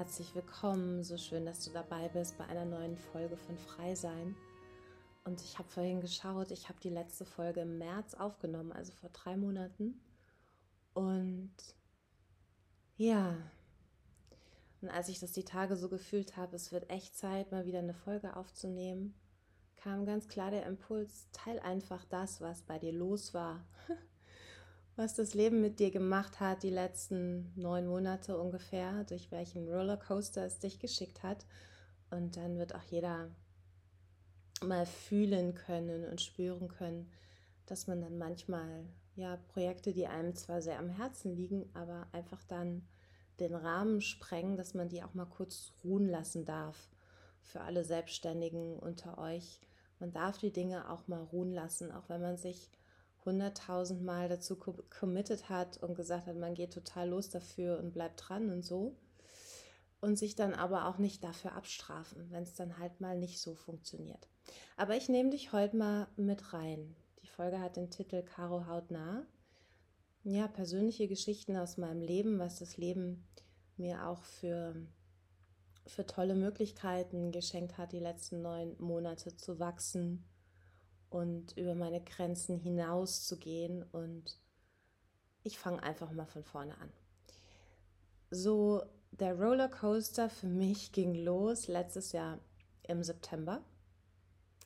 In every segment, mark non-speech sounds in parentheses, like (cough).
Herzlich willkommen, so schön, dass du dabei bist bei einer neuen Folge von Freisein. Und ich habe vorhin geschaut, ich habe die letzte Folge im März aufgenommen, also vor drei Monaten. Und ja, und als ich das die Tage so gefühlt habe, es wird echt Zeit, mal wieder eine Folge aufzunehmen, kam ganz klar der Impuls, teil einfach das, was bei dir los war. (laughs) was das Leben mit dir gemacht hat, die letzten neun Monate ungefähr, durch welchen Rollercoaster es dich geschickt hat. Und dann wird auch jeder mal fühlen können und spüren können, dass man dann manchmal ja Projekte, die einem zwar sehr am Herzen liegen, aber einfach dann den Rahmen sprengen, dass man die auch mal kurz ruhen lassen darf. Für alle Selbstständigen unter euch. Man darf die Dinge auch mal ruhen lassen, auch wenn man sich hunderttausend Mal dazu committed hat und gesagt hat, man geht total los dafür und bleibt dran und so. Und sich dann aber auch nicht dafür abstrafen, wenn es dann halt mal nicht so funktioniert. Aber ich nehme dich heute mal mit rein. Die Folge hat den Titel Caro hautnah. Ja, persönliche Geschichten aus meinem Leben, was das Leben mir auch für, für tolle Möglichkeiten geschenkt hat, die letzten neun Monate zu wachsen, und über meine Grenzen hinaus zu gehen. Und ich fange einfach mal von vorne an. So, der Rollercoaster für mich (laughs) ging los letztes Jahr im September.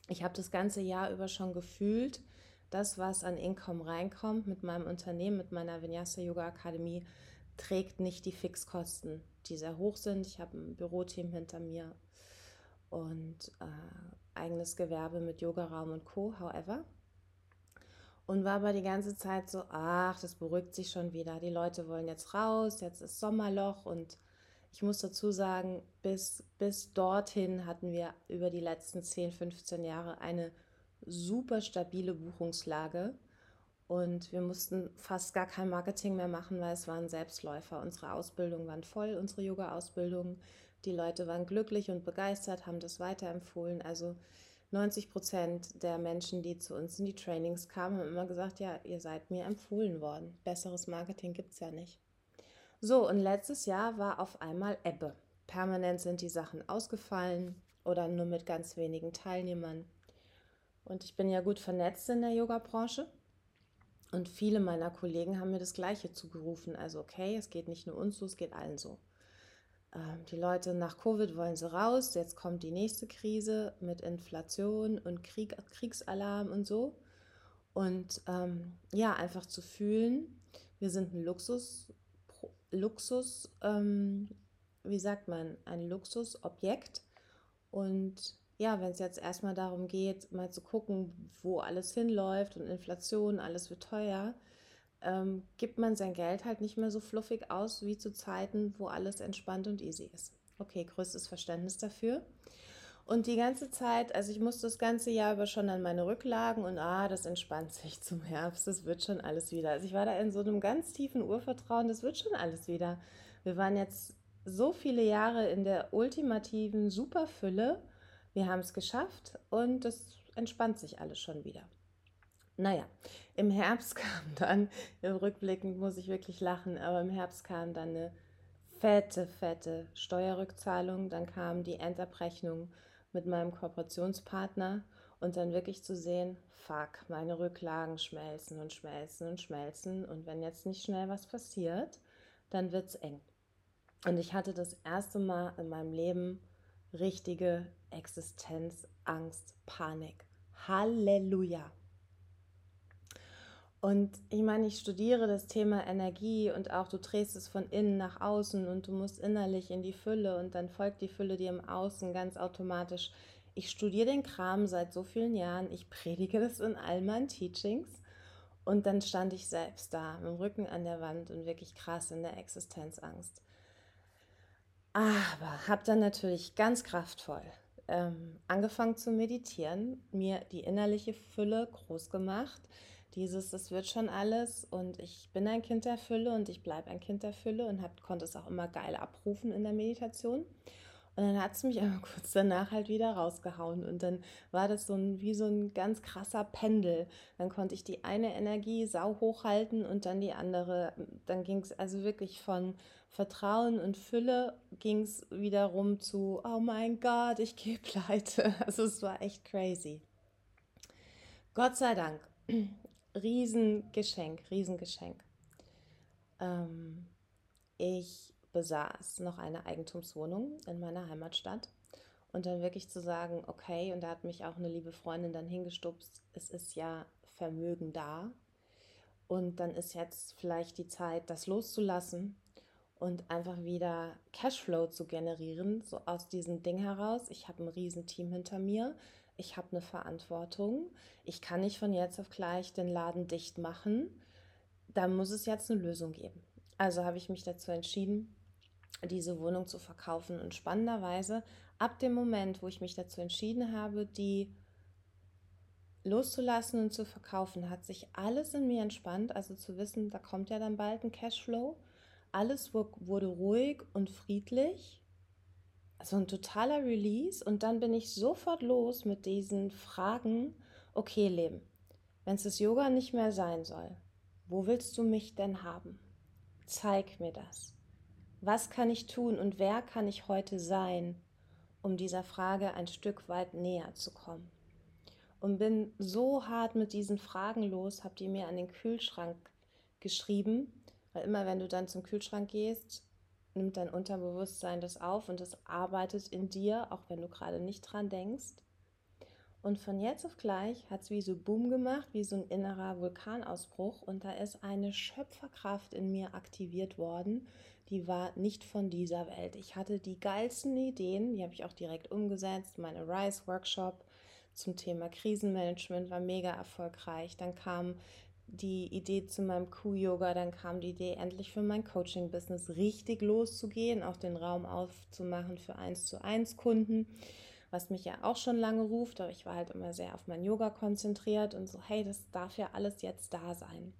Ich habe das ganze Jahr über schon gefühlt, das, was an Income reinkommt mit meinem Unternehmen, mit meiner Vinyasa Yoga Akademie, trägt nicht die Fixkosten, die sehr hoch sind. Ich habe ein Büroteam hinter mir und äh, eigenes Gewerbe mit Yogaraum und Co. However. Und war aber die ganze Zeit so, ach, das beruhigt sich schon wieder. Die Leute wollen jetzt raus, jetzt ist Sommerloch und ich muss dazu sagen, bis, bis dorthin hatten wir über die letzten 10, 15 Jahre eine super stabile Buchungslage und wir mussten fast gar kein Marketing mehr machen, weil es waren Selbstläufer. Unsere Ausbildungen waren voll, unsere Yoga-Ausbildungen. Die Leute waren glücklich und begeistert, haben das weiterempfohlen. Also 90 Prozent der Menschen, die zu uns in die Trainings kamen, haben immer gesagt, ja, ihr seid mir empfohlen worden. Besseres Marketing gibt es ja nicht. So, und letztes Jahr war auf einmal Ebbe. Permanent sind die Sachen ausgefallen oder nur mit ganz wenigen Teilnehmern. Und ich bin ja gut vernetzt in der Yoga-Branche. Und viele meiner Kollegen haben mir das Gleiche zugerufen. Also, okay, es geht nicht nur uns so, es geht allen so. Ähm, die Leute nach Covid wollen sie raus. Jetzt kommt die nächste Krise mit Inflation und Krieg, Kriegsalarm und so. Und ähm, ja, einfach zu fühlen, wir sind ein Luxus, Luxus, ähm, wie sagt man, ein Luxusobjekt. Und ja, wenn es jetzt erstmal darum geht, mal zu gucken, wo alles hinläuft und Inflation, alles wird teuer, ähm, gibt man sein Geld halt nicht mehr so fluffig aus wie zu Zeiten, wo alles entspannt und easy ist. Okay, größtes Verständnis dafür. Und die ganze Zeit, also ich musste das ganze Jahr über schon an meine Rücklagen und ah, das entspannt (laughs) sich zum Herbst, das wird schon alles wieder. Also ich war da in so einem ganz tiefen Urvertrauen, das wird schon alles wieder. Wir waren jetzt so viele Jahre in der ultimativen Superfülle, wir haben es geschafft und es entspannt sich alles schon wieder. Naja, im Herbst (laughs) kam dann, rückblickend muss ich wirklich lachen, aber im Herbst kam dann eine fette, fette Steuerrückzahlung. Dann kam die Endabrechnung mit meinem Kooperationspartner und dann wirklich zu sehen, fuck, meine Rücklagen schmelzen und schmelzen und schmelzen. Und wenn jetzt nicht schnell was passiert, dann wird es eng. Und ich hatte das erste Mal in meinem Leben richtige Existenzangst, Panik. Halleluja. Und ich meine, ich studiere das Thema Energie und auch du drehst es von innen nach außen und du musst innerlich in die Fülle und dann folgt die Fülle dir im Außen ganz automatisch. Ich studiere den Kram seit so vielen Jahren, ich predige das in all meinen Teachings und dann stand ich selbst da mit dem Rücken an der Wand und wirklich krass in der Existenzangst. Aber habe dann natürlich ganz kraftvoll ähm, angefangen zu meditieren, mir die innerliche Fülle groß gemacht, dieses, das wird schon alles und ich bin ein Kind der Fülle und ich bleibe ein Kind der Fülle und hab, konnte es auch immer geil abrufen in der Meditation. Und dann hat es mich (laughs) aber kurz danach halt wieder rausgehauen. Und dann war das so ein, wie so ein ganz krasser Pendel. Dann konnte ich die eine Energie sau hochhalten und dann die andere. Dann ging es also wirklich von Vertrauen und Fülle ging es wiederum zu, oh mein Gott, ich gehe pleite. (laughs) Also es war echt crazy. Gott sei Dank. Riesengeschenk, Riesengeschenk. Ähm, ich besaß noch eine Eigentumswohnung in meiner Heimatstadt. Und dann wirklich zu sagen, okay, und da hat mich auch eine liebe Freundin dann hingestupst, es ist ja Vermögen da. Und dann ist jetzt vielleicht die Zeit, das loszulassen und einfach wieder Cashflow zu generieren, so aus diesem Ding heraus. Ich habe ein Riesenteam hinter mir, ich habe eine Verantwortung, ich kann nicht von jetzt auf gleich den Laden dicht machen. Da muss es jetzt eine Lösung geben. Also habe ich mich dazu entschieden, diese Wohnung zu verkaufen. Und spannenderweise, ab dem Moment, wo ich mich dazu entschieden habe, die loszulassen und zu verkaufen, hat sich alles in mir entspannt. Also zu wissen, da kommt ja dann bald ein Cashflow. Alles wurde ruhig und friedlich. Also ein totaler Release. Und dann bin ich sofort los mit diesen Fragen, okay, Leben, wenn es das Yoga nicht mehr sein soll, wo willst du mich denn haben? Zeig mir das was kann ich tun und wer kann ich heute sein, um dieser Frage ein Stück weit näher zu kommen. Und bin so hart mit diesen Fragen los, habe die mir an den Kühlschrank geschrieben, weil immer wenn du dann zum Kühlschrank gehst, nimmt dein Unterbewusstsein das auf und es arbeitet in dir, auch wenn du gerade nicht dran denkst. Und von jetzt auf gleich hat es wie so Boom gemacht, wie so ein innerer Vulkanausbruch. Und da ist eine Schöpferkraft in mir aktiviert worden, die war nicht von dieser Welt. Ich hatte die geilsten Ideen, die habe ich auch direkt umgesetzt. Meine Rise Workshop zum Thema Krisenmanagement war mega erfolgreich. Dann kam die Idee zu meinem Q-Yoga, dann kam die Idee, endlich für mein Coaching-Business richtig loszugehen, auch den Raum aufzumachen für 1 zu 1 Kunden, was mich ja auch schon lange ruft, aber ich war halt immer sehr auf mein Yoga konzentriert und so, hey, das darf ja alles jetzt da sein.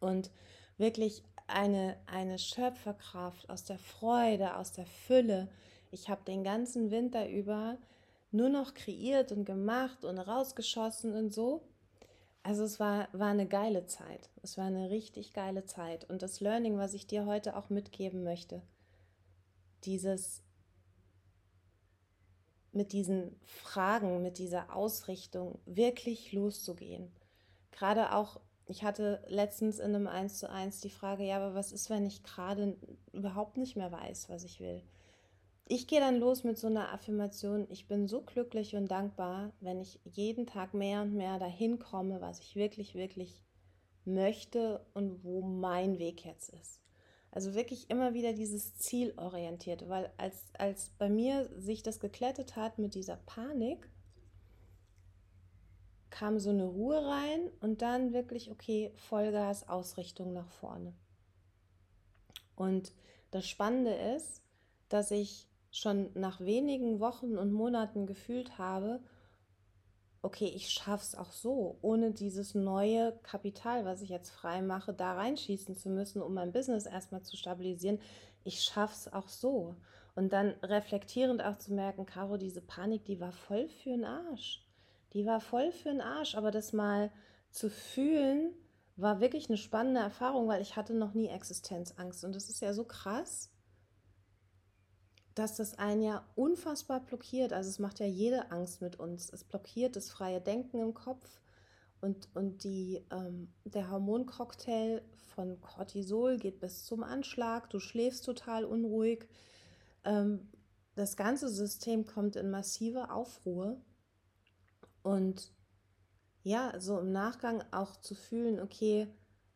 Und wirklich eine, eine Schöpferkraft aus der Freude, aus der Fülle. Ich habe den ganzen Winter über nur noch kreiert und gemacht und rausgeschossen und so. Also es war, war eine geile Zeit. Es war eine richtig geile Zeit. Und das Learning, was ich dir heute auch mitgeben möchte, dieses mit diesen Fragen, mit dieser Ausrichtung wirklich loszugehen. Gerade auch ich hatte letztens in einem 1 zu 1 die Frage, ja, aber was ist, wenn ich gerade überhaupt nicht mehr weiß, was ich will? Ich gehe dann los mit so einer Affirmation, ich bin so glücklich und dankbar, wenn ich jeden Tag mehr und mehr dahin komme, was ich wirklich, wirklich möchte und wo mein Weg jetzt ist. Also wirklich immer wieder dieses Ziel orientiert, weil als, als bei mir sich das geklettet hat mit dieser Panik, kam so eine Ruhe rein und dann wirklich, okay, Vollgas, Ausrichtung nach vorne. Und das Spannende ist, dass ich schon nach wenigen Wochen und Monaten gefühlt habe, okay, ich schaffe es auch so, ohne dieses neue Kapital, was ich jetzt frei mache, da reinschießen zu müssen, um mein Business erstmal zu stabilisieren. Ich schaffe es auch so. Und dann reflektierend auch zu merken, Caro, diese Panik, die war voll für den Arsch die war voll für den Arsch, aber das mal zu fühlen, war wirklich eine spannende Erfahrung, weil ich hatte noch nie Existenzangst. Und das ist ja so krass, dass das einen ja unfassbar blockiert. Also es macht ja jede Angst mit uns. Es blockiert das freie Denken im Kopf und, und die, ähm, der Hormoncocktail von Cortisol geht bis zum Anschlag. Du schläfst total unruhig. Ähm, das ganze System kommt in massive Aufruhr. Und ja, so im Nachgang auch zu fühlen, okay,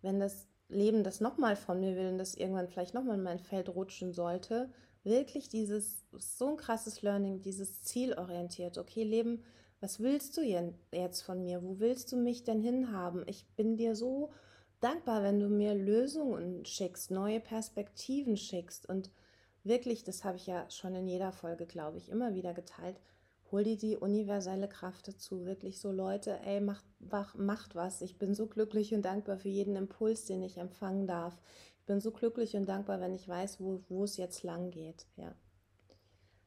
wenn das Leben das nochmal von mir will und das irgendwann vielleicht nochmal in mein Feld rutschen sollte, wirklich dieses, so ein krasses Learning, dieses zielorientiert, okay, Leben, was willst du jetzt von mir? Wo willst du mich denn hinhaben? Ich bin dir so dankbar, wenn du mir Lösungen schickst, neue Perspektiven schickst und wirklich, das habe ich ja schon in jeder Folge, glaube ich, immer wieder geteilt, hol dir die universelle Kraft dazu. Wirklich so, Leute, ey, macht, macht was. Ich bin so glücklich und dankbar für jeden Impuls, den ich empfangen darf. Bin so glücklich und dankbar, wenn ich weiß, wo, wo es jetzt lang geht. Ja.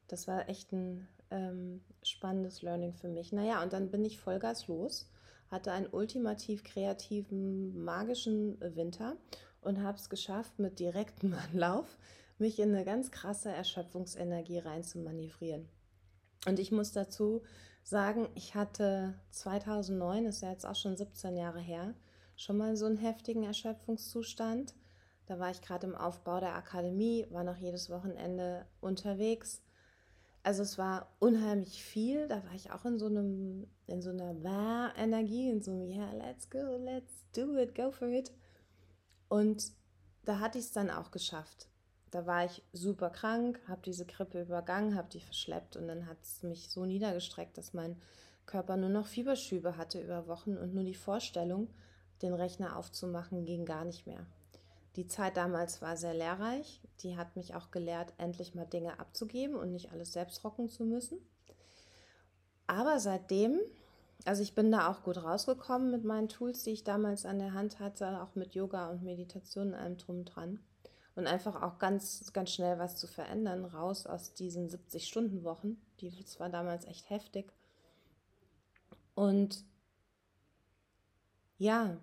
Das war echt ein ähm, spannendes Learning für mich. Naja, und dann bin ich Vollgas los, hatte einen ultimativ kreativen, magischen Winter und habe es geschafft, mit direktem (laughs) Anlauf mich in eine ganz krasse Erschöpfungsenergie rein zu manövrieren. Und ich muss dazu sagen, ich hatte 2009, ist ja jetzt auch schon 17 Jahre her, schon mal so einen heftigen Erschöpfungszustand. Da war ich gerade im Aufbau der Akademie, war noch jedes Wochenende unterwegs. Also es war unheimlich viel. Da war ich auch in so einem, in so einer Energie, in so einem Yeah, let's go, let's do it, go for it. Und da hatte ich es dann auch geschafft. Da war ich super krank, habe diese Grippe übergangen, habe die verschleppt und dann hat es mich so niedergestreckt, dass mein Körper nur noch Fieberschübe hatte über Wochen und nur die Vorstellung, den Rechner aufzumachen, ging gar nicht mehr. Die Zeit damals war sehr lehrreich. Die hat mich auch gelehrt, endlich mal Dinge abzugeben und nicht alles selbst rocken zu müssen. Aber seitdem, also ich bin da auch gut rausgekommen mit meinen Tools, die ich damals an der Hand hatte, auch mit Yoga und Meditation und allem drum dran und einfach auch ganz, ganz schnell was zu verändern, raus aus diesen 70-Stunden-Wochen. Die war damals echt heftig. Und ja,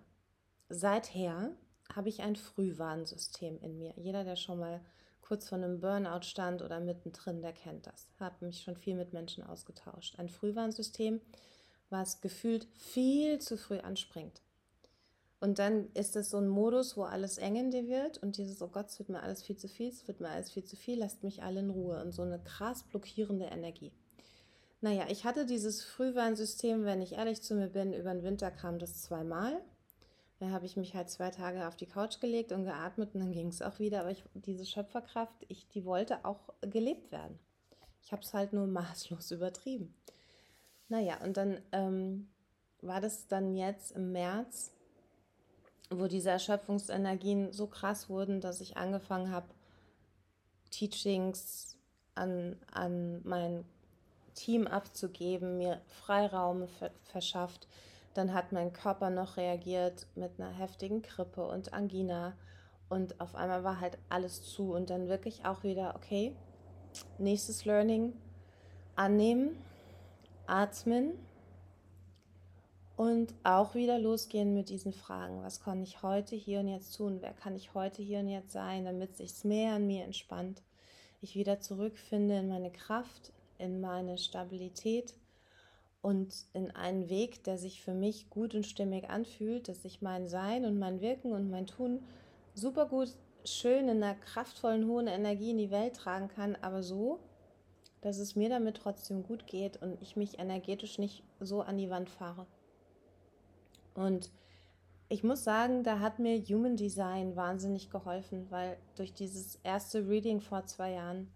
seither habe ich ein Frühwarnsystem in mir. Jeder, der schon mal kurz vor einem Burnout stand oder mittendrin, der kennt das. Habe mich schon viel mit Menschen ausgetauscht. Ein Frühwarnsystem, was gefühlt viel zu früh anspringt. Und dann ist es so ein Modus, wo alles eng in dir wird und dieses, oh Gott, es wird mir alles viel zu viel, es wird mir alles viel zu viel, lasst mich alle in Ruhe und so eine krass blockierende Energie. Naja, ich hatte dieses Frühwarnsystem, wenn ich ehrlich zu mir bin, über den Winter kam das zweimal. Da habe ich mich halt zwei Tage auf die Couch gelegt und geatmet und dann ging es auch wieder. Aber ich, diese Schöpferkraft, ich, die wollte auch gelebt werden. Ich habe es halt nur (laughs) maßlos übertrieben. Naja, und dann ähm, war das dann jetzt im März wo diese Erschöpfungsenergien so krass wurden, dass ich angefangen habe, Teachings an, an mein Team abzugeben, mir Freiraum verschafft. Dann hat mein Körper noch reagiert mit einer heftigen Grippe und Angina. Und auf einmal war halt alles zu. Und dann wirklich auch wieder, okay, nächstes Learning, annehmen, atmen und auch wieder losgehen mit diesen Fragen. Was kann ich heute hier und jetzt tun? Wer kann ich heute hier und jetzt sein, damit sich mehr an mir entspannt? Ich wieder zurückfinde in meine Kraft, in meine Stabilität und in einen Weg, der sich für mich gut und stimmig anfühlt, dass ich mein Sein und mein Wirken und mein Tun super gut, schön in einer kraftvollen, hohen Energie in die Welt tragen kann, aber so, dass es mir damit trotzdem gut geht und ich mich energetisch nicht so an die Wand fahre. Und ich muss sagen, da hat mir Human Design wahnsinnig geholfen, weil durch dieses erste Reading vor zwei Jahren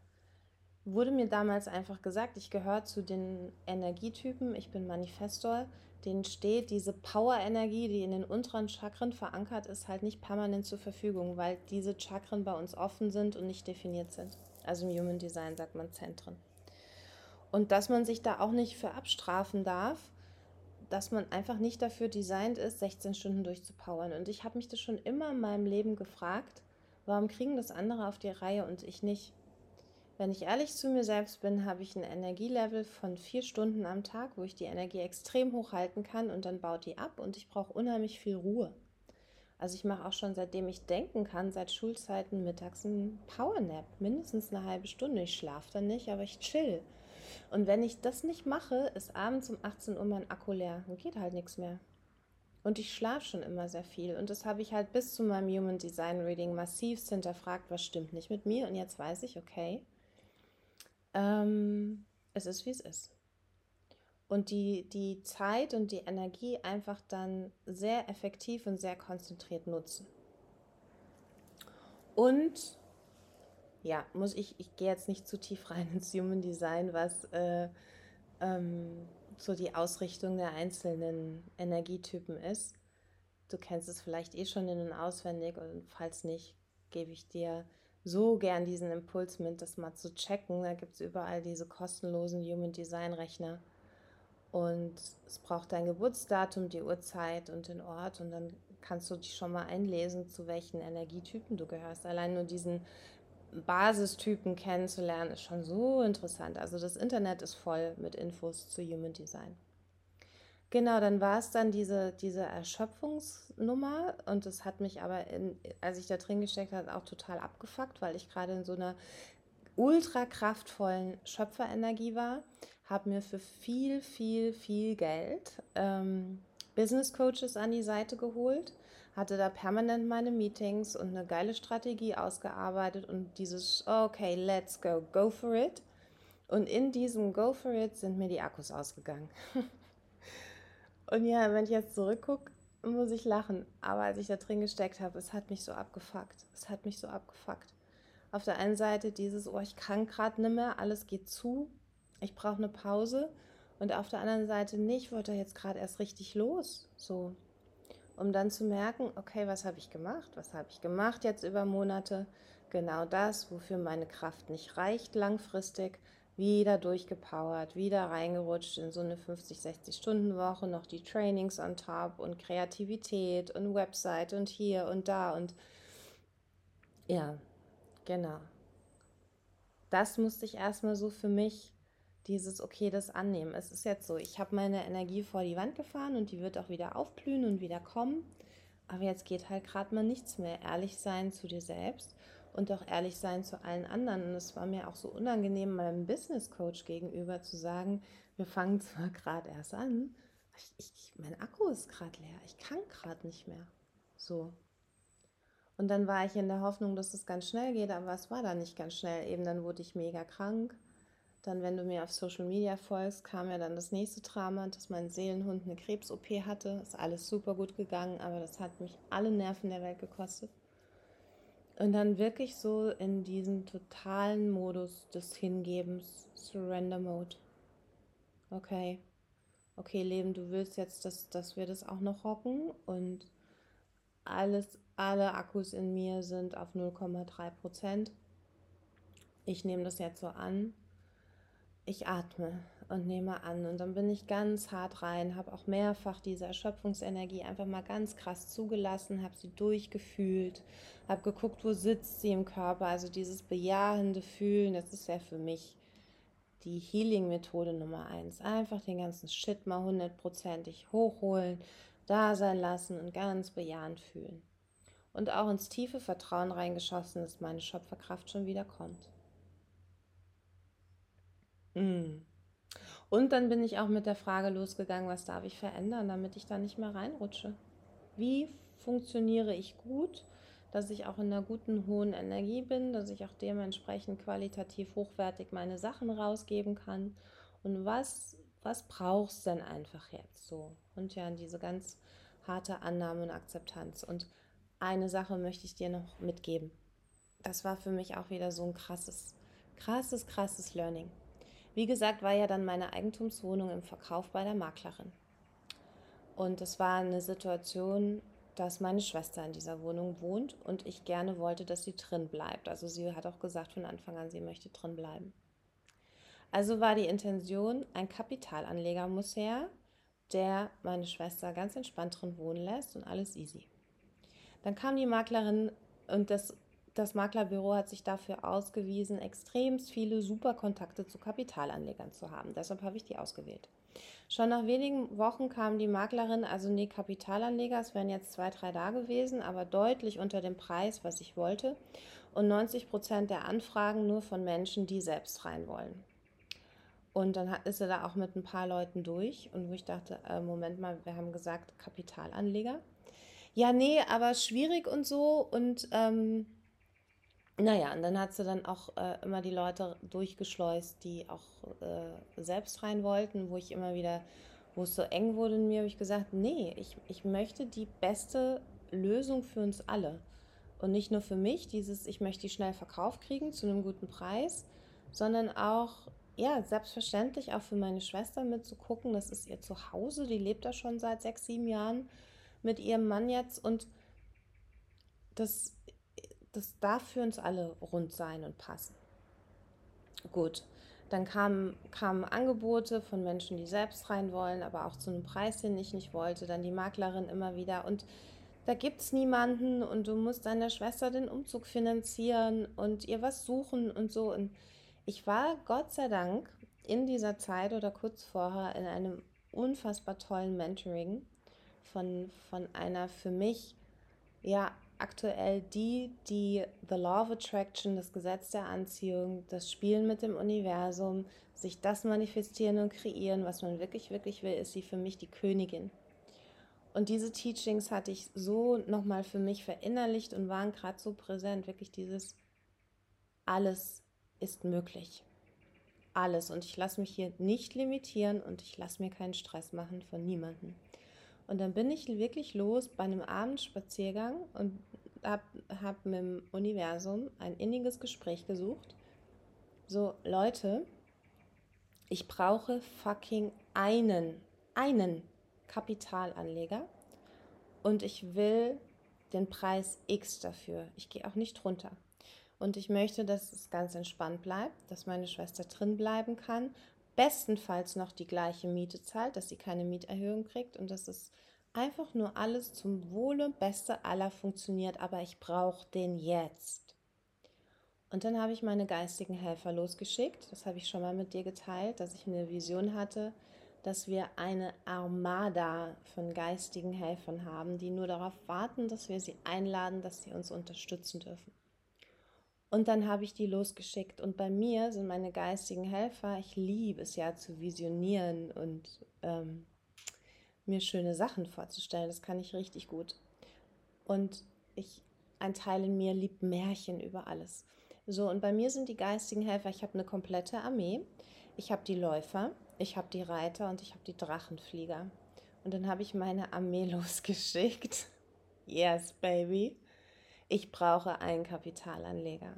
wurde mir damals einfach gesagt, ich gehöre zu den Energietypen, ich bin Manifestor, denen steht diese Power-Energie, die in den unteren Chakren verankert ist, halt nicht permanent zur Verfügung, weil diese Chakren bei uns offen sind und nicht definiert sind. Also im Human Design sagt man Zentren. Und dass man sich da auch nicht für abstrafen darf, dass man einfach nicht dafür designt ist, 16 Stunden durchzupowern. Und ich habe mich das schon immer in meinem Leben gefragt, warum kriegen das andere auf die Reihe und ich nicht? Wenn ich ehrlich zu mir selbst bin, habe ich ein Energielevel von vier Stunden am Tag, wo ich die Energie extrem hoch halten kann und dann baut die ab und ich brauche unheimlich viel Ruhe. Also ich mache auch schon seitdem ich denken kann, seit Schulzeiten mittags einen Powernap, mindestens eine halbe Stunde. Ich schlafe dann nicht, aber ich chill. Und wenn ich das nicht mache, ist abends um 18 Uhr mein Akku leer. Dann geht halt nichts mehr. Und ich schlafe schon immer sehr viel. Und das habe ich halt bis zu meinem Human Design Reading massiv hinterfragt, was stimmt nicht mit mir. Und jetzt weiß ich, okay, ähm, es ist, wie es ist. Und die, die Zeit und die Energie einfach dann sehr effektiv und sehr konzentriert nutzen. Und ja, muss ich, ich gehe jetzt nicht zu tief rein ins Human Design, was äh, ähm, so die Ausrichtung der einzelnen Energietypen ist. Du kennst es vielleicht eh schon in und auswendig und falls nicht, gebe ich dir so gern diesen Impuls mit, das mal zu checken. Da gibt es überall diese kostenlosen Human Design Rechner. Und es braucht dein Geburtsdatum, die Uhrzeit und den Ort. Und dann kannst du dich schon mal einlesen, zu welchen Energietypen du gehörst. Allein nur diesen Basistypen kennenzulernen, ist schon so interessant. Also das Internet ist voll mit Infos zu Human Design. Genau, dann war es dann diese, diese Erschöpfungsnummer und das hat mich aber, in, als ich da drin gesteckt habe, auch total abgefuckt, weil ich gerade in so einer ultra kraftvollen Schöpferenergie war, habe mir für viel, viel, viel Geld ähm, Business Coaches an die Seite geholt, hatte da permanent meine Meetings und eine geile Strategie ausgearbeitet und dieses, okay, let's go, go for it. Und in diesem Go for it sind mir die Akkus ausgegangen. (laughs) und ja, wenn ich jetzt zurückgucke, muss ich lachen. Aber als ich da drin gesteckt habe, es hat mich so abgefuckt. Es hat mich so abgefuckt. Auf der einen Seite dieses, oh, ich kann gerade nicht mehr, alles geht zu, ich brauche eine Pause. Und auf der anderen Seite nicht, wollte er jetzt gerade erst richtig los. So, um dann zu merken, okay, was habe ich gemacht? Was habe ich gemacht jetzt über Monate? Genau das, wofür meine Kraft nicht reicht langfristig, wieder durchgepowert, wieder reingerutscht in so eine 50, 60 Stunden Woche, noch die Trainings on top und Kreativität und Website und hier und da und ja, genau. Das musste ich erstmal so für mich dieses, okay, das annehmen. Es ist jetzt so, ich habe meine Energie vor die Wand gefahren und die wird auch wieder aufblühen und wieder kommen. Aber jetzt geht halt gerade mal nichts mehr. Ehrlich sein zu dir selbst und auch ehrlich sein zu allen anderen. Und es war mir auch so unangenehm, meinem Business Coach gegenüber zu sagen, wir fangen zwar gerade erst an, ich, ich, mein Akku ist gerade leer, ich kann gerade nicht mehr. So. Und dann war ich in der Hoffnung, dass es ganz schnell geht, aber es war da nicht ganz schnell. Eben dann wurde ich mega krank dann, wenn du mir auf Social Media folgst, kam ja dann das nächste Drama, dass mein Seelenhund eine Krebs-OP hatte. Ist alles super gut gegangen, aber das hat mich alle Nerven der Welt gekostet. Und dann wirklich so in diesen totalen Modus des Hingebens, Surrender Mode. Okay, okay, Leben, du willst jetzt, dass, dass wir das auch noch rocken und alles, alle Akkus in mir sind auf 0,3 Prozent. Ich nehme das jetzt so an ich atme und nehme an und dann bin ich ganz hart rein, habe auch mehrfach diese Erschöpfungsenergie einfach mal ganz krass zugelassen, habe sie durchgefühlt, habe geguckt, wo sitzt sie im Körper, also dieses bejahende Fühlen, das ist ja für mich die Healing-Methode Nummer eins. Einfach den ganzen Shit mal hundertprozentig hochholen, da sein lassen und ganz bejahend fühlen. Und auch ins tiefe Vertrauen reingeschossen, dass meine Schöpferkraft schon wieder kommt. Mm. Und dann bin ich auch mit der Frage losgegangen, was darf ich verändern, damit ich da nicht mehr reinrutsche? Wie funktioniere ich gut, dass ich auch in einer guten, hohen Energie bin, dass ich auch dementsprechend qualitativ hochwertig meine Sachen rausgeben kann? Und was, was brauchst denn einfach jetzt so? Und ja, diese ganz harte Annahme und Akzeptanz. Und eine Sache möchte ich dir noch mitgeben. Das war für mich auch wieder so ein krasses, krasses, krasses Learning. Wie gesagt, war ja dann meine Eigentumswohnung im Verkauf bei der Maklerin. Und es war eine Situation, dass meine Schwester in dieser Wohnung wohnt und ich gerne wollte, dass sie drin bleibt. Also sie hat auch gesagt von Anfang an, sie möchte drin bleiben. Also war die Intention, ein Kapitalanleger muss her, der meine Schwester ganz entspannt drin wohnen lässt und alles easy. Dann kam die Maklerin und das das Maklerbüro hat sich dafür ausgewiesen, extrem viele super Kontakte zu Kapitalanlegern zu haben. Deshalb habe ich die ausgewählt. Schon nach wenigen Wochen kam die Maklerin, also nee, Kapitalanleger, es wären jetzt zwei, drei da gewesen, aber deutlich unter dem Preis, was ich wollte. Und 90 Prozent der Anfragen nur von Menschen, die selbst rein wollen. Und dann ist sie da auch mit ein paar Leuten durch und wo ich dachte, äh, Moment mal, wir haben gesagt Kapitalanleger. Ja, nee, aber schwierig und so und ähm, naja, und dann hat sie dann auch äh, immer die Leute durchgeschleust, die auch äh, selbst rein wollten, wo ich immer wieder, wo es so eng wurde in mir, habe ich gesagt, nee, ich, ich möchte die beste Lösung für uns alle. Und nicht nur für mich, dieses, ich möchte die schnell verkauft kriegen zu einem guten Preis, sondern auch, ja, selbstverständlich auch für meine Schwester mitzugucken, das ist ihr Zuhause, die lebt da schon seit sechs, sieben Jahren mit ihrem Mann jetzt und das das darf für uns alle rund sein und passen. Gut, dann kamen, kamen Angebote von Menschen, die selbst rein wollen, aber auch zu einem Preis, den ich nicht wollte. Dann die Maklerin immer wieder. Und da gibt es niemanden und du musst deiner Schwester den Umzug finanzieren und ihr was suchen und so. Und ich war Gott sei Dank in dieser Zeit oder kurz vorher in einem unfassbar tollen Mentoring von, von einer für mich ja aktuell die, die The Law of Attraction, das Gesetz der Anziehung, das Spielen mit dem Universum, sich das manifestieren und kreieren, was man wirklich, wirklich will, ist sie für mich die Königin. Und diese Teachings hatte ich so nochmal für mich verinnerlicht und waren gerade so präsent, wirklich dieses alles ist möglich. Alles. Und ich lasse mich hier nicht limitieren und ich lasse mir keinen Stress machen von niemandem. Und dann bin ich wirklich los bei einem Abendspaziergang und habe hab mit dem Universum ein inniges Gespräch gesucht. So, Leute, ich brauche fucking einen, einen Kapitalanleger und ich will den Preis X dafür. Ich gehe auch nicht runter. Und ich möchte, dass es ganz entspannt bleibt, dass meine Schwester drin bleiben kann, bestenfalls noch die gleiche Miete zahlt, dass sie keine Mieterhöhung kriegt und dass es einfach nur alles zum Wohle, Beste aller funktioniert, aber ich brauche den jetzt. Und dann habe ich meine geistigen Helfer losgeschickt. Das habe ich schon mal mit dir geteilt, dass ich eine Vision hatte, dass wir eine Armada von geistigen Helfern haben, die nur darauf warten, dass wir sie einladen, dass sie uns unterstützen dürfen. Und dann habe ich die losgeschickt. Und bei mir sind meine geistigen Helfer, ich liebe es ja zu visionieren und ähm, mir schöne Sachen vorzustellen. Das kann ich richtig gut. Und ich, ein Teil in mir liebt Märchen über alles. So, und bei mir sind die geistigen Helfer, ich habe eine komplette Armee. Ich habe die Läufer, ich habe die Reiter und ich habe die Drachenflieger. Und dann habe ich meine Armee (laughs) losgeschickt. Yes, baby. Ich brauche einen Kapitalanleger.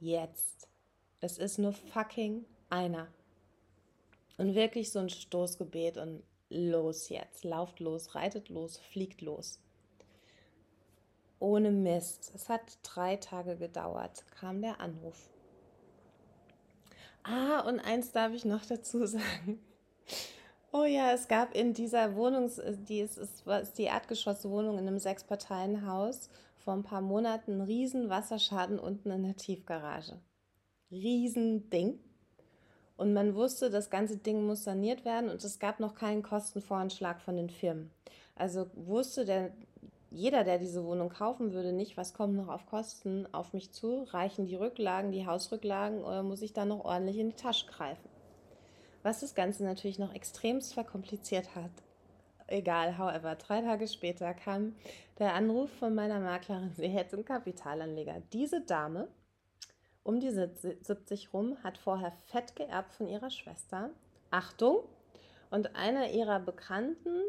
Jetzt. Es ist nur fucking einer. Und wirklich so ein Stoßgebet und los jetzt. Lauft los, reitet los, fliegt los. Ohne Mist. Es hat drei Tage gedauert, kam der Anruf. Ah, und eins darf ich noch dazu (laughs) sagen. Oh ja, es gab in dieser Wohnung, die ist, ist, ist die Erdgeschosswohnung in einem Sechsparteienhaus vor ein paar Monaten einen riesen Wasserschaden unten in der Tiefgarage. Riesending. Und man wusste, das ganze Ding muss saniert werden und es gab noch keinen Kostenvoranschlag von den Firmen. Also wusste der jeder, der diese Wohnung kaufen würde, nicht, was kommt noch auf Kosten auf mich zu? Reichen die Rücklagen, die Hausrücklagen oder muss ich da noch ordentlich in die Tasche greifen? Was das Ganze natürlich noch extremst verkompliziert hat. Egal, however, drei Tage später kam der Anruf von meiner Maklerin, sie hätte einen Kapitalanleger. Diese Dame um die 70 rum hat vorher fett geerbt von ihrer Schwester. Achtung! Und einer ihrer Bekannten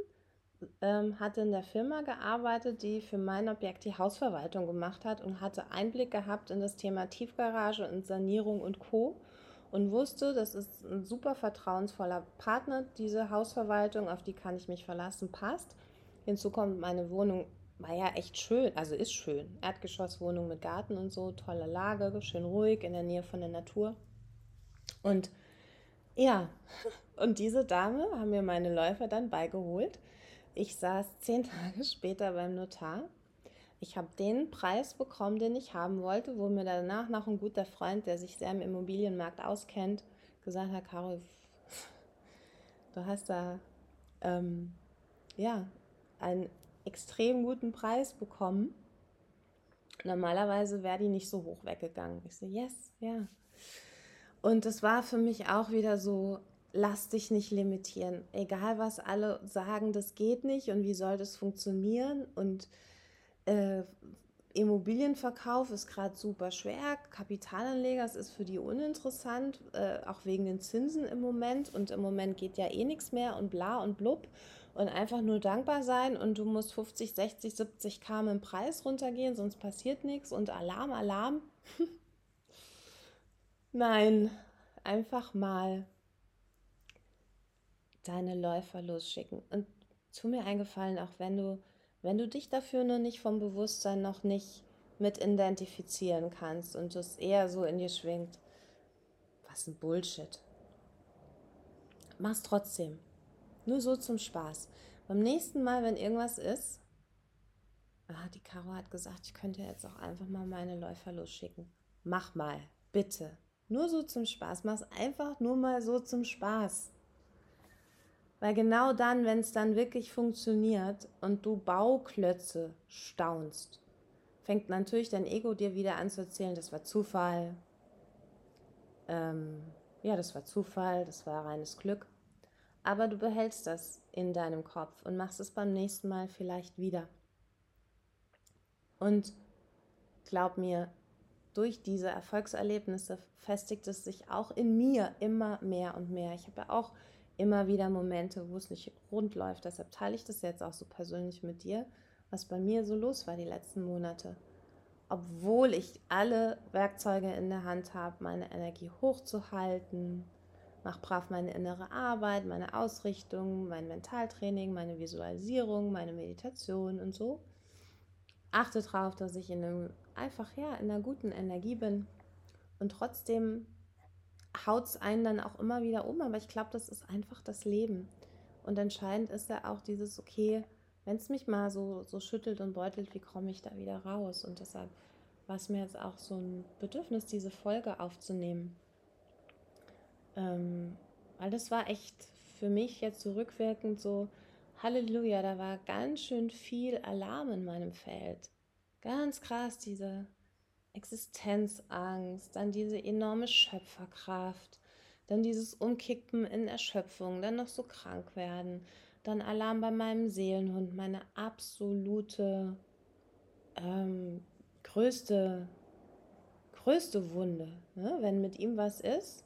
ähm, hatte in der Firma gearbeitet, die für mein Objekt die Hausverwaltung gemacht hat und hatte Einblick gehabt in das Thema Tiefgarage und Sanierung und Co. Und wusste, das ist ein super vertrauensvoller Partner, diese Hausverwaltung, auf die kann ich mich verlassen, passt. Hinzu kommt, meine Wohnung war ja echt schön, also ist schön. Erdgeschosswohnung mit Garten und so, tolle Lage, schön ruhig in der Nähe von der Natur. Und ja, (laughs) und diese Dame haben mir meine Läufer dann beigeholt ich saß zehn (laughs) Tage später beim Notar. Ich habe den Preis bekommen, den ich haben wollte, wo mir danach noch ein guter Freund, der sich sehr im Immobilienmarkt auskennt, gesagt hat, Caro, du hast da ähm, ja einen extrem guten Preis bekommen. Normalerweise wäre die nicht so hoch weggegangen. Ich so, yes, ja. Und es war für mich auch wieder so lass dich nicht limitieren. Egal, was alle sagen, das geht nicht und wie soll das funktionieren. Und äh, Immobilienverkauf ist gerade super schwer. Kapitalanleger, es ist für die uninteressant, äh, auch wegen den Zinsen im Moment. Und im Moment geht ja eh nichts mehr und bla und blub. Und einfach nur dankbar sein und du musst 50, 60, 70 K im Preis runtergehen, sonst passiert nichts. Und Alarm, Alarm. (laughs) Nein, einfach mal deine Läufer losschicken. Und tu mir eingefallen, auch wenn du, wenn du dich dafür nur nicht vom Bewusstsein noch nicht mit identifizieren kannst und es eher so in dir schwingt, was ein Bullshit. Mach's trotzdem. Nur so zum Spaß. Beim nächsten Mal, wenn irgendwas ist, ah, die Caro hat gesagt, ich könnte jetzt auch einfach mal meine Läufer losschicken. Mach mal, bitte. Nur so zum Spaß. Mach's einfach nur mal so zum Spaß. Weil genau dann, wenn es dann wirklich funktioniert und du Bauklötze staunst, fängt natürlich dein Ego dir wieder an zu erzählen, das war Zufall. Ähm, ja, das war Zufall, das war reines Glück. Aber du behältst das in deinem Kopf und machst es beim nächsten Mal vielleicht wieder. Und glaub mir, durch diese Erfolgserlebnisse festigt es sich auch in mir immer mehr und mehr. Ich habe ja auch immer wieder Momente, wo es nicht rund läuft. Deshalb teile ich das jetzt auch so persönlich mit dir, was bei mir so los war die letzten Monate. Obwohl ich alle Werkzeuge in der Hand habe, meine Energie hochzuhalten, mache brav meine innere Arbeit, meine Ausrichtung, mein Mentaltraining, meine Visualisierung, meine Meditation und so. Achte darauf, dass ich in einem, einfach ja, in einer guten Energie bin. Und trotzdem haut es einen dann auch immer wieder um. Aber ich glaube, das ist einfach das Leben. Und entscheidend ist ja auch dieses, okay, wenn es mich mal so, so schüttelt und beutelt, wie komme ich da wieder raus? Und deshalb war es mir jetzt auch so ein Bedürfnis, diese Folge aufzunehmen. Ähm, weil das war echt für mich jetzt zurückwirkend so, Halleluja, da war ganz schön viel Alarm in meinem Feld. Ganz krass, diese Existenzangst, dann diese enorme Schöpferkraft, dann dieses Umkippen in Erschöpfung, dann noch so krank werden, dann Alarm bei meinem Seelenhund, meine absolute ähm, größte, größte Wunde. Ne? Wenn mit ihm was ist,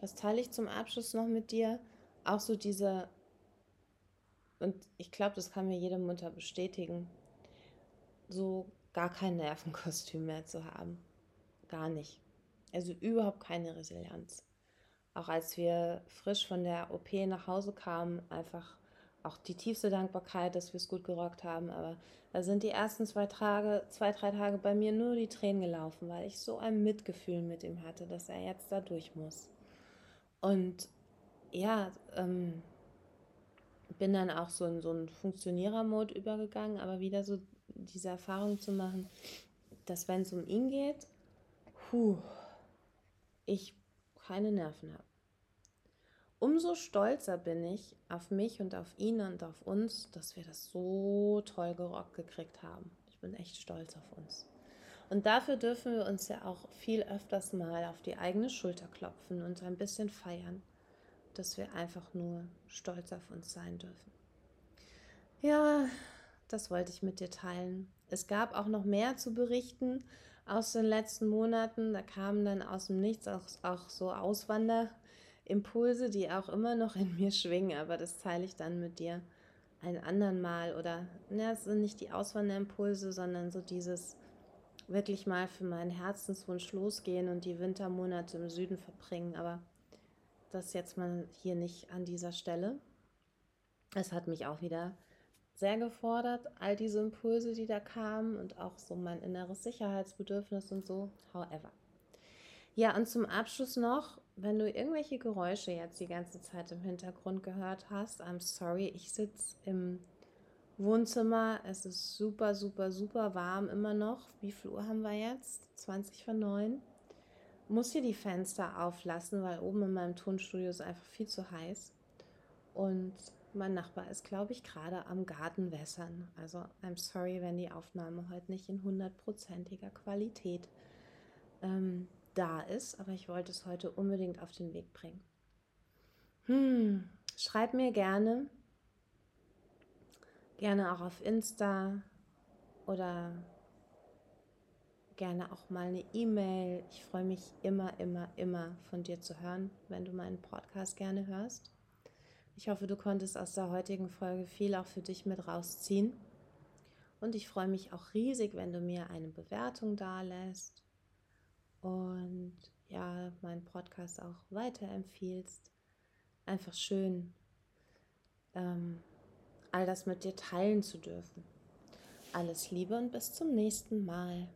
das teile ich zum Abschluss noch mit dir, auch so diese, und ich glaube, das kann mir jede Mutter bestätigen, so gar kein Nervenkostüm mehr zu haben. Gar nicht. Also überhaupt keine Resilienz. Auch als wir frisch von der OP nach Hause kamen, einfach auch die tiefste Dankbarkeit, dass wir es gut gerockt haben. Aber da sind die ersten zwei Tage, zwei, drei Tage bei mir nur die Tränen gelaufen, weil ich so ein Mitgefühl mit ihm hatte, dass er jetzt da durch muss. Und ja, ähm, bin dann auch so in so einen Funktionierer-Mode übergegangen, aber wieder so diese Erfahrung zu machen, dass wenn es um ihn geht, puh, ich keine Nerven habe. Umso stolzer bin ich auf mich und auf ihn und auf uns, dass wir das so toll gerockt gekriegt haben. Ich bin echt stolz auf uns. Und dafür dürfen wir uns ja auch viel öfters mal auf die eigene Schulter klopfen und ein bisschen feiern, dass wir einfach nur stolz auf uns sein dürfen. Ja, das wollte ich mit dir teilen. Es gab auch noch mehr zu berichten aus den letzten Monaten. Da kamen dann aus dem Nichts auch, auch so Auswanderimpulse, die auch immer noch in mir schwingen, aber das teile ich dann mit dir ein anderen Mal. Oder, ja, es sind nicht die Auswanderimpulse, sondern so dieses wirklich mal für meinen Herzenswunsch losgehen und die Wintermonate im Süden verbringen. Aber das jetzt mal hier nicht an dieser Stelle. Es hat mich auch wieder sehr gefordert, all diese Impulse, die da kamen und auch so mein inneres Sicherheitsbedürfnis und so. However. Ja, und zum Abschluss noch, wenn du irgendwelche Geräusche jetzt die ganze Zeit im Hintergrund gehört hast, I'm sorry, ich sitze im Wohnzimmer. Es ist super, super, super warm immer noch. Wie viel Uhr haben wir jetzt? 20 von 9. Muss hier die Fenster auflassen, weil oben in meinem Tonstudio ist einfach viel zu heiß. Und mein Nachbar ist, glaube ich, gerade am Garten wässern. Also, I'm sorry, wenn die Aufnahme heute nicht in hundertprozentiger Qualität ähm, da ist, aber ich wollte es heute unbedingt auf den Weg bringen. Hm, schreib mir gerne, gerne auch auf Insta oder gerne auch mal eine E-Mail. Ich freue mich immer, immer, immer von dir zu hören, wenn du meinen Podcast gerne hörst. Ich hoffe, du konntest aus der heutigen Folge viel auch für dich mit rausziehen. Und ich freue mich auch riesig, wenn du mir eine Bewertung da lässt und ja, meinen Podcast auch weiterempfiehlst. Einfach schön, ähm, all das mit dir teilen zu dürfen. Alles Liebe und bis zum nächsten Mal.